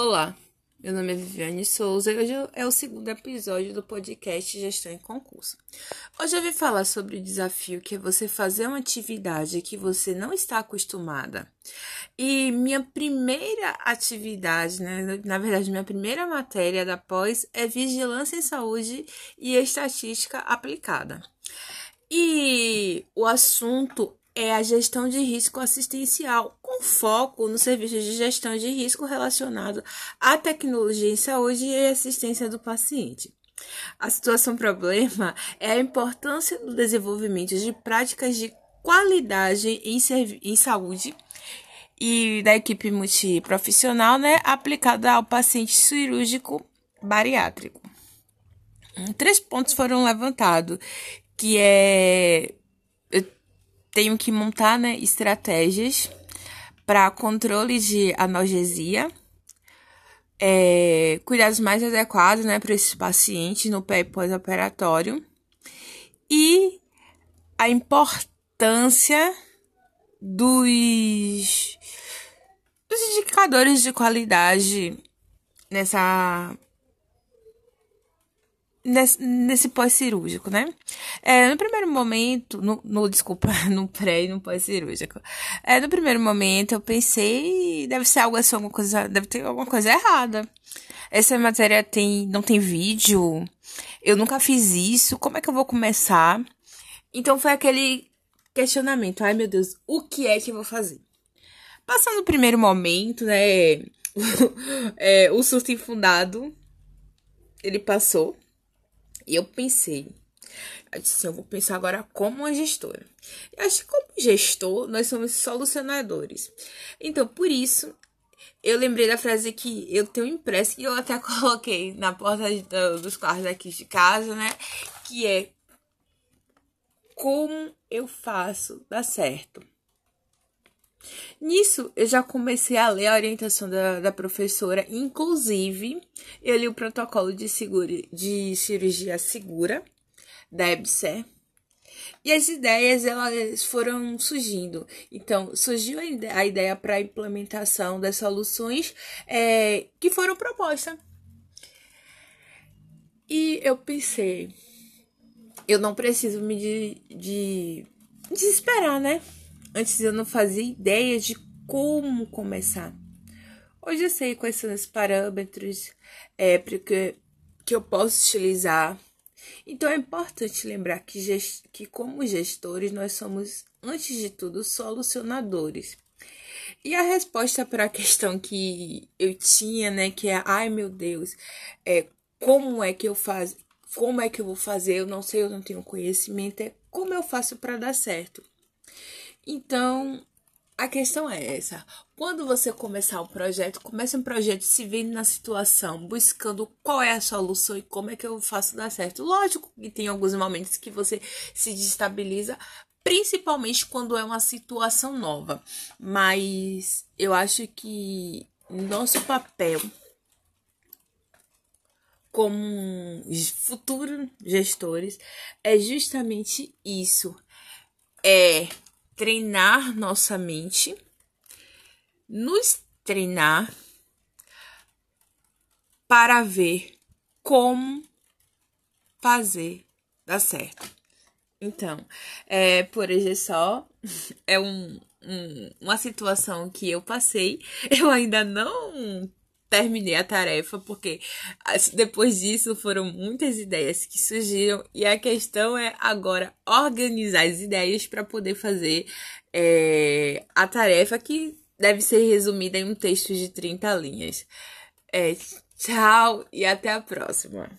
Olá, meu nome é Viviane Souza e hoje é o segundo episódio do podcast Gestão em Concurso. Hoje eu vim falar sobre o desafio que é você fazer uma atividade que você não está acostumada. E minha primeira atividade, né, na verdade, minha primeira matéria da pós é Vigilância em Saúde e Estatística Aplicada. E o assunto é a gestão de risco assistencial, com foco no serviço de gestão de risco relacionado à tecnologia em saúde e assistência do paciente. A situação problema é a importância do desenvolvimento de práticas de qualidade em, em saúde e da equipe multiprofissional, né, aplicada ao paciente cirúrgico bariátrico. Três pontos foram levantados, que é tenho que montar né, estratégias para controle de analgesia, é, cuidados mais adequados né, para esses pacientes no pré e pós-operatório e a importância dos, dos indicadores de qualidade nessa nesse, nesse pós-cirúrgico, né? É, no primeiro momento, no, no desculpa, no pré e no pós-cirúrgico. É, no primeiro momento eu pensei, deve ser algo assim, alguma coisa, deve ter alguma coisa errada. Essa matéria tem, não tem vídeo. Eu nunca fiz isso. Como é que eu vou começar? Então foi aquele questionamento. Ai, meu Deus, o que é que eu vou fazer? Passando o primeiro momento, né? é, o surto infundado, ele passou. E eu pensei, eu disse assim, eu vou pensar agora como uma gestora. Eu acho que como gestor, nós somos solucionadores. Então, por isso, eu lembrei da frase que eu tenho impresso, que eu até coloquei na porta dos quartos aqui de casa, né? Que é como eu faço dar certo. Nisso, eu já comecei a ler a orientação da, da professora, inclusive, eu li o protocolo de, segura, de cirurgia segura da EBSER. E as ideias elas foram surgindo. Então, surgiu a ideia para a implementação das soluções é, que foram propostas. E eu pensei, eu não preciso me de, de desesperar, né? Antes eu não fazia ideia de como começar. Hoje eu sei quais são os parâmetros é, que, que eu posso utilizar. Então é importante lembrar que, gest, que, como gestores, nós somos, antes de tudo, solucionadores. E a resposta para a questão que eu tinha, né, que é, ai meu Deus, é, como é que eu faço, como é que eu vou fazer, eu não sei, eu não tenho conhecimento, é como eu faço para dar certo. Então, a questão é essa. Quando você começar um projeto, comece um projeto se vendo na situação, buscando qual é a solução e como é que eu faço dar certo. Lógico que tem alguns momentos que você se destabiliza, principalmente quando é uma situação nova. Mas eu acho que nosso papel como futuros gestores é justamente isso. É treinar nossa mente, nos treinar para ver como fazer dar certo. Então, é, por hoje é só. É um, um, uma situação que eu passei. Eu ainda não terminei a tarefa, porque depois disso foram muitas ideias que surgiram e a questão é agora organizar as ideias para poder fazer é, a tarefa que deve ser resumida em um texto de 30 linhas. É, tchau e até a próxima.